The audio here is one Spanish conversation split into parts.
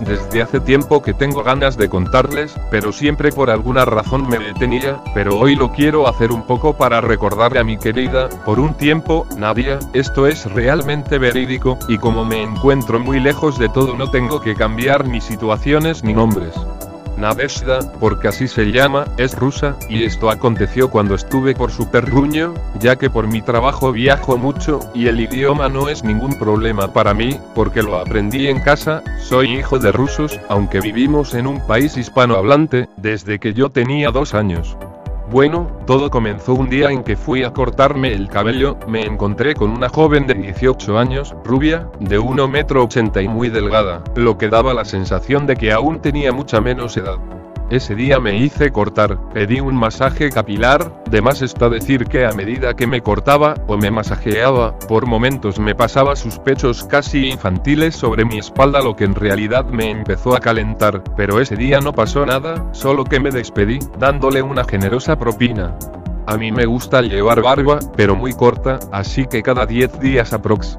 Desde hace tiempo que tengo ganas de contarles, pero siempre por alguna razón me detenía, pero hoy lo quiero hacer un poco para recordarle a mi querida, por un tiempo, Nadia, esto es realmente verídico, y como me encuentro muy lejos de todo no tengo que cambiar ni situaciones ni nombres. Nadezhda, porque así se llama, es rusa, y esto aconteció cuando estuve por su perruño, ya que por mi trabajo viajo mucho, y el idioma no es ningún problema para mí, porque lo aprendí en casa, soy hijo de rusos, aunque vivimos en un país hispanohablante, desde que yo tenía dos años. Bueno, todo comenzó un día en que fui a cortarme el cabello, me encontré con una joven de 18 años, rubia, de 1 metro 80 y muy delgada, lo que daba la sensación de que aún tenía mucha menos edad. Ese día me hice cortar, pedí un masaje capilar, de más está decir que a medida que me cortaba, o me masajeaba, por momentos me pasaba sus pechos casi infantiles sobre mi espalda lo que en realidad me empezó a calentar, pero ese día no pasó nada, solo que me despedí, dándole una generosa propina. A mí me gusta llevar barba, pero muy corta, así que cada 10 días aprox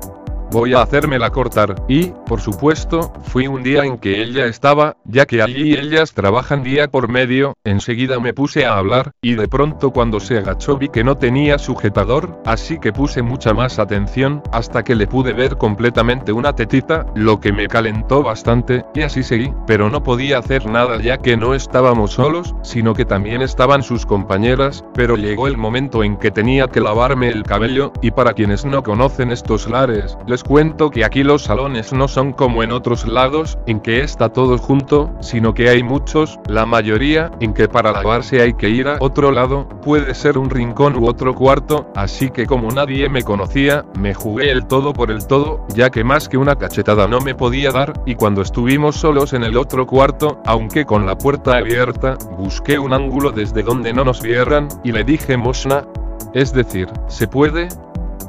voy a hacérmela cortar, y, por supuesto, fui un día en que ella estaba, ya que allí ellas trabajan día por medio, enseguida me puse a hablar, y de pronto cuando se agachó vi que no tenía sujetador, así que puse mucha más atención, hasta que le pude ver completamente una tetita, lo que me calentó bastante, y así seguí, pero no podía hacer nada ya que no estábamos solos, sino que también estaban sus compañeras, pero llegó el momento en que tenía que lavarme el cabello, y para quienes no conocen estos lares, les cuento que aquí los salones no son como en otros lados, en que está todo junto, sino que hay muchos, la mayoría, en que para lavarse hay que ir a otro lado, puede ser un rincón u otro cuarto, así que como nadie me conocía, me jugué el todo por el todo, ya que más que una cachetada no me podía dar, y cuando estuvimos solos en el otro cuarto, aunque con la puerta abierta, busqué un ángulo desde donde no nos vieran, y le dije Mosna, es decir, ¿se puede?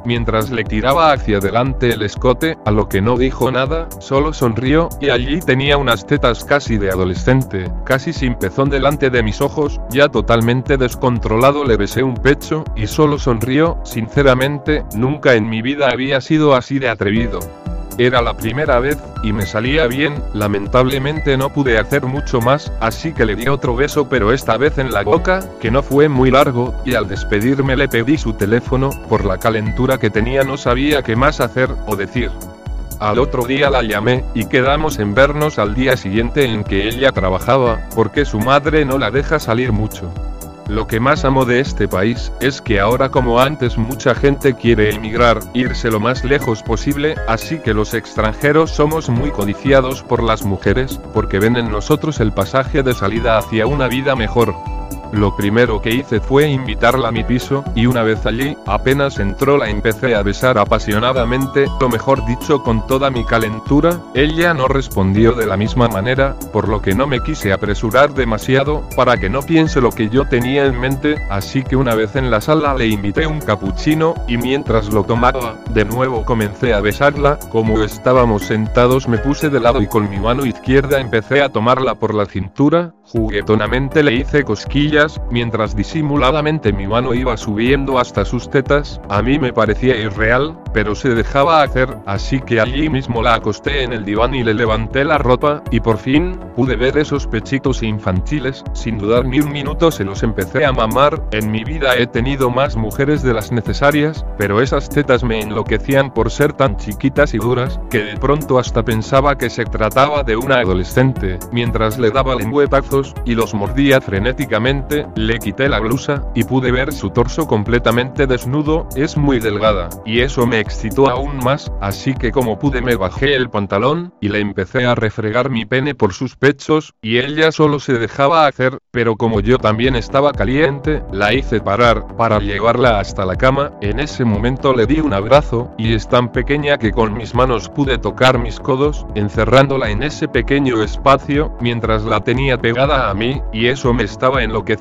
Mientras le tiraba hacia adelante el escote, a lo que no dijo nada, solo sonrió, y allí tenía unas tetas casi de adolescente, casi sin pezón delante de mis ojos, ya totalmente descontrolado le besé un pecho, y solo sonrió, sinceramente, nunca en mi vida había sido así de atrevido. Era la primera vez, y me salía bien, lamentablemente no pude hacer mucho más, así que le di otro beso pero esta vez en la boca, que no fue muy largo, y al despedirme le pedí su teléfono, por la calentura que tenía no sabía qué más hacer, o decir. Al otro día la llamé, y quedamos en vernos al día siguiente en que ella trabajaba, porque su madre no la deja salir mucho. Lo que más amo de este país, es que ahora como antes mucha gente quiere emigrar, irse lo más lejos posible, así que los extranjeros somos muy codiciados por las mujeres, porque ven en nosotros el pasaje de salida hacia una vida mejor. Lo primero que hice fue invitarla a mi piso, y una vez allí, apenas entró la empecé a besar apasionadamente, lo mejor dicho con toda mi calentura, ella no respondió de la misma manera, por lo que no me quise apresurar demasiado, para que no piense lo que yo tenía en mente, así que una vez en la sala le invité un capuchino, y mientras lo tomaba, de nuevo comencé a besarla, como estábamos sentados me puse de lado y con mi mano izquierda empecé a tomarla por la cintura, juguetonamente le hice cosquillas, mientras disimuladamente mi mano iba subiendo hasta sus tetas, a mí me parecía irreal, pero se dejaba hacer, así que allí mismo la acosté en el diván y le levanté la ropa, y por fin, pude ver esos pechitos infantiles, sin dudar ni un minuto se los empecé a mamar, en mi vida he tenido más mujeres de las necesarias, pero esas tetas me enloquecían por ser tan chiquitas y duras, que de pronto hasta pensaba que se trataba de una adolescente, mientras le daba lengüetazos, y los mordía frenéticamente, Le quité la blusa, y pude ver su torso completamente desnudo, es muy delgada, y eso me excitó aún más, así que como pude me bajé el pantalón, y le empecé a refregar mi pene por sus pechos, y ella solo se dejaba hacer, pero como yo también estaba caliente, la hice parar, para llevarla hasta la cama, en ese momento le di un abrazo, y es tan pequeña que con mis manos pude tocar mis codos, encerrándola en ese pequeño espacio, mientras la tenía pegada a mí, y eso me estaba enloqueciendo.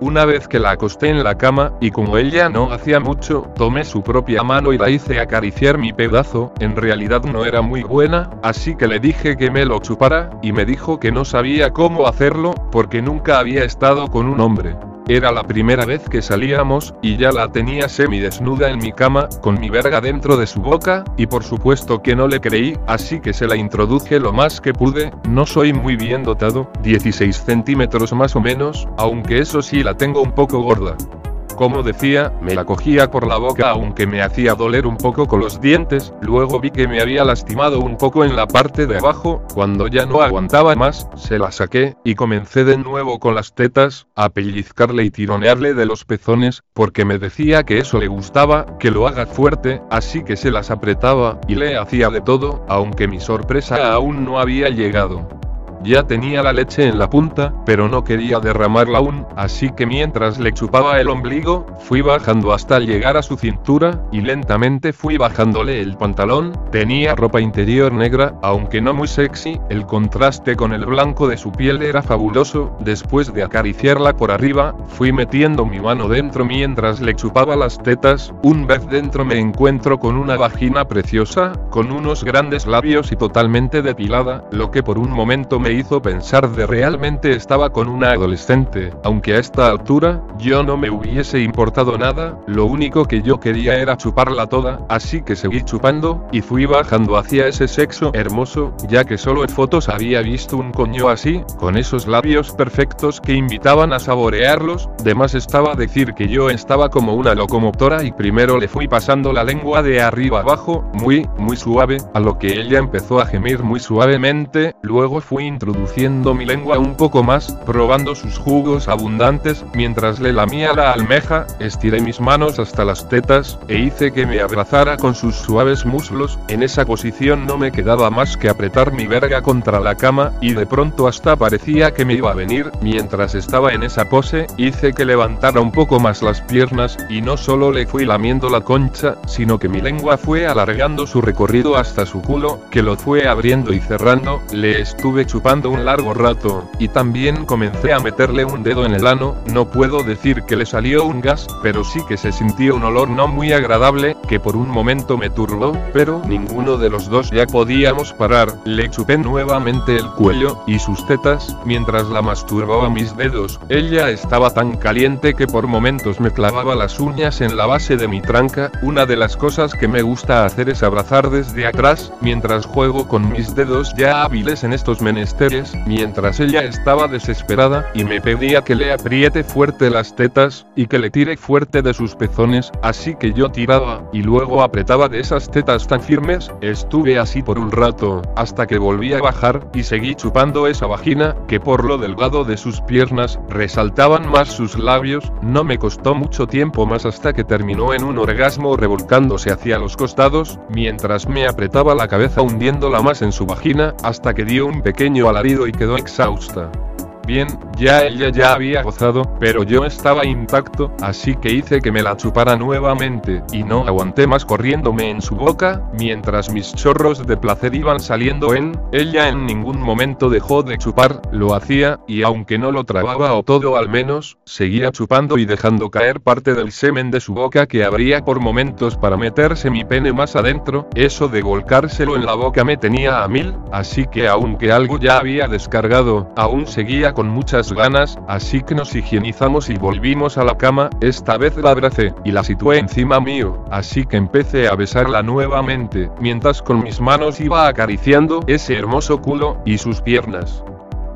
Una vez que la acosté en la cama, y como ella no hacía mucho, tomé su propia mano y la hice acariciar mi pedazo, en realidad no era muy buena, así que le dije que me lo chupara, y me dijo que no sabía cómo hacerlo, porque nunca había estado con un hombre. Era la primera vez que salíamos, y ya la tenía semidesnuda en mi cama, con mi verga dentro de su boca, y por supuesto que no le creí, así que se la introduje lo más que pude, no soy muy bien dotado, 16 centímetros más o menos, aunque eso sí la tengo un poco gorda. Como decía, me la cogía por la boca aunque me hacía doler un poco con los dientes, luego vi que me había lastimado un poco en la parte de abajo, cuando ya no aguantaba más, se la saqué, y comencé de nuevo con las tetas, a pellizcarle y tironearle de los pezones, porque me decía que eso le gustaba, que lo haga fuerte, así que se las apretaba, y le hacía de todo, aunque mi sorpresa aún no había llegado. Ya tenía la leche en la punta, pero no quería derramarla aún, así que mientras le chupaba el ombligo, fui bajando hasta llegar a su cintura, y lentamente fui bajándole el pantalón, tenía ropa interior negra, aunque no muy sexy, el contraste con el blanco de su piel era fabuloso, después de acariciarla por arriba, fui metiendo mi mano dentro mientras le chupaba las tetas, un vez dentro me encuentro con una vagina preciosa, con unos grandes labios y totalmente depilada, lo que por un momento me hizo pensar de realmente estaba con una adolescente, aunque a esta altura, yo no me hubiese importado nada, lo único que yo quería era chuparla toda, así que seguí chupando, y fui bajando hacia ese sexo hermoso, ya que solo en fotos había visto un coño así, con esos labios perfectos que invitaban a saborearlos, de más estaba decir que yo estaba como una locomotora y primero le fui pasando la lengua de arriba abajo, muy, muy suave, a lo que ella empezó a gemir muy suavemente, luego fui introduciendo mi lengua un poco más, probando sus jugos abundantes, mientras le lamía la almeja, estiré mis manos hasta las tetas, e hice que me abrazara con sus suaves muslos, en esa posición no me quedaba más que apretar mi verga contra la cama, y de pronto hasta parecía que me iba a venir, mientras estaba en esa pose, hice que levantara un poco más las piernas, y no solo le fui lamiendo la concha, sino que mi lengua fue alargando su recorrido hasta su culo, que lo fue abriendo y cerrando, le estuve chupando un largo rato, y también comencé a meterle un dedo en el ano, no puedo decir que le salió un gas, pero sí que se sintió un olor no muy agradable, que por un momento me turbó, pero ninguno de los dos ya podíamos parar, le chupé nuevamente el cuello, y sus tetas, mientras la masturbaba mis dedos, ella estaba tan caliente que por momentos me clavaba las uñas en la base de mi tranca, una de las cosas que me gusta hacer es abrazar desde atrás, mientras juego con mis dedos ya hábiles en estos menesteres, mientras ella estaba desesperada, y me pedía que le apriete fuerte las tetas, y que le tire fuerte de sus pezones, así que yo tiraba, y luego apretaba de esas tetas tan firmes, estuve así por un rato, hasta que volví a bajar, y seguí chupando esa vagina, que por lo delgado de sus piernas, resaltaban más sus labios, no me costó mucho tiempo más hasta que terminó en un orgasmo revolcándose hacia los costados, mientras me apretaba la cabeza hundiéndola más en su vagina, hasta que dio un pequeño alarido y quedó exhausta. Bien, ya ella ya había gozado, pero yo estaba intacto, así que hice que me la chupara nuevamente, y no aguanté más corriéndome en su boca, mientras mis chorros de placer iban saliendo en, ella en ningún momento dejó de chupar, lo hacía, y aunque no lo trababa o todo al menos, seguía chupando y dejando caer parte del semen de su boca que abría por momentos para meterse mi pene más adentro, eso de volcárselo en la boca me tenía a mil, así que aunque algo ya había descargado, aún seguía con muchas ganas, así que nos higienizamos y volvimos a la cama, esta vez la abracé, y la situé encima mío, así que empecé a besarla nuevamente, mientras con mis manos iba acariciando ese hermoso culo, y sus piernas.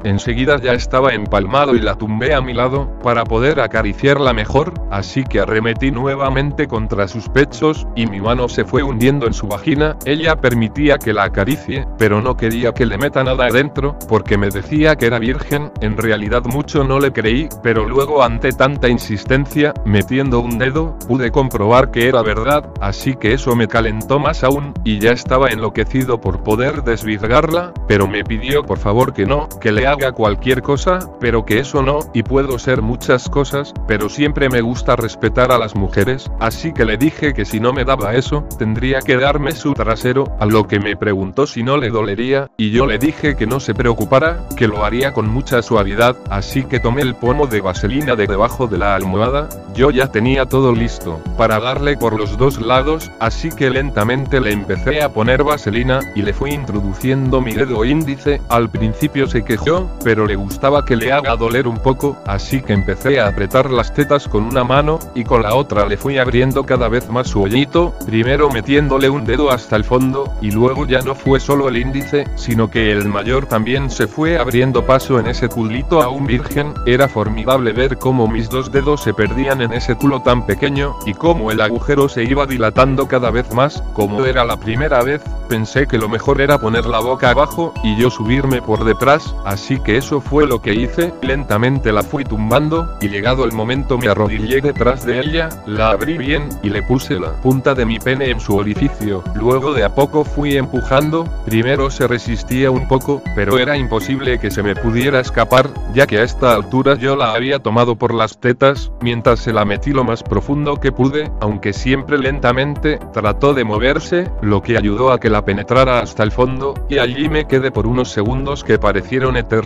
Enseguida ya estaba empalmado y la tumbé a mi lado, para poder acariciarla mejor, así que arremetí nuevamente contra sus pechos, y mi mano se fue hundiendo en su vagina, ella permitía que la acaricie, pero no quería que le meta nada adentro, porque me decía que era virgen, en realidad mucho no le creí, pero luego ante tanta insistencia, metiendo un dedo, pude comprobar que era verdad, así que eso me calentó más aún, y ya estaba enloquecido por poder desvirgarla, pero me pidió por favor que no, que le haga cualquier cosa, pero que eso no, y puedo ser muchas cosas, pero siempre me gusta respetar a las mujeres, así que le dije que si no me daba eso, tendría que darme su trasero, a lo que me preguntó si no le dolería, y yo le dije que no se preocupara, que lo haría con mucha suavidad, así que tomé el pomo de vaselina de debajo de la almohada, yo ya tenía todo listo, para darle por los dos lados, así que lentamente le empecé a poner vaselina, y le fui introduciendo mi dedo índice, al principio se quejó, pero le gustaba que le haga doler un poco, así que empecé a apretar las tetas con una mano, y con la otra le fui abriendo cada vez más su hoyito, primero metiéndole un dedo hasta el fondo, y luego ya no fue solo el índice, sino que el mayor también se fue abriendo paso en ese culito aún virgen, era formidable ver cómo mis dos dedos se perdían en ese culo tan pequeño, y cómo el agujero se iba dilatando cada vez más, como era la primera vez, pensé que lo mejor era poner la boca abajo, y yo subirme por detrás, así que eso fue lo que hice, lentamente la fui tumbando, y llegado el momento me arrodillé detrás de ella, la abrí bien, y le puse la punta de mi pene en su orificio, luego de a poco fui empujando, primero se resistía un poco, pero era imposible que se me pudiera escapar, ya que a esta altura yo la había tomado por las tetas, mientras se la metí lo más profundo que pude, aunque siempre lentamente, trató de moverse, lo que ayudó a que la penetrara hasta el fondo, y allí me quedé por unos segundos que parecieron eternos.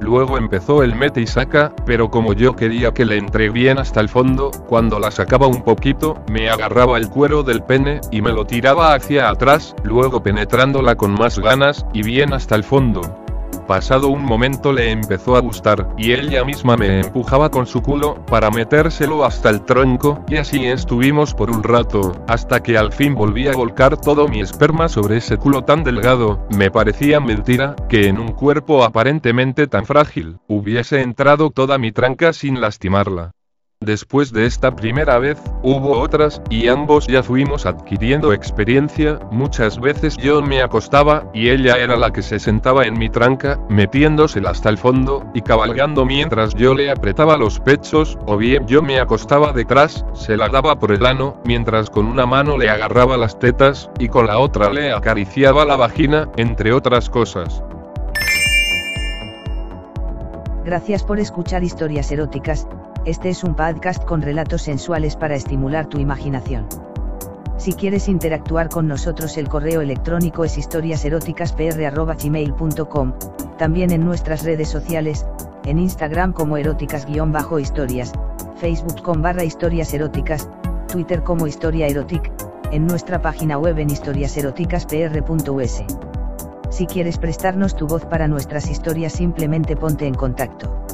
Luego empezó el mete y saca, pero como yo quería que le entré bien hasta el fondo, cuando la sacaba un poquito, me agarraba el cuero del pene, y me lo tiraba hacia atrás, luego penetrándola con más ganas, y bien hasta el fondo. Pasado un momento le empezó a gustar, y ella misma me empujaba con su culo, para metérselo hasta el tronco, y así estuvimos por un rato, hasta que al fin volví a volcar todo mi esperma sobre ese culo tan delgado, me parecía mentira, que en un cuerpo aparentemente tan frágil, hubiese entrado toda mi tranca sin lastimarla. Después de esta primera vez, hubo otras, y ambos ya fuimos adquiriendo experiencia, muchas veces yo me acostaba, y ella era la que se sentaba en mi tranca, metiéndosela hasta el fondo, y cabalgando mientras yo le apretaba los pechos, o bien yo me acostaba detrás, se la daba por el ano, mientras con una mano le agarraba las tetas, y con la otra le acariciaba la vagina, entre otras cosas. Gracias por escuchar historias eróticas, este es un podcast con relatos sensuales para estimular tu imaginación. Si quieres interactuar con nosotros el correo electrónico es historiaseroticaspr.gmail.com, también en nuestras redes sociales, en Instagram como eróticas-historias, Facebook con barra historias eróticas, Twitter como historia erotic, en nuestra página web en historiaseroticaspr.us. Si quieres prestarnos tu voz para nuestras historias simplemente ponte en contacto.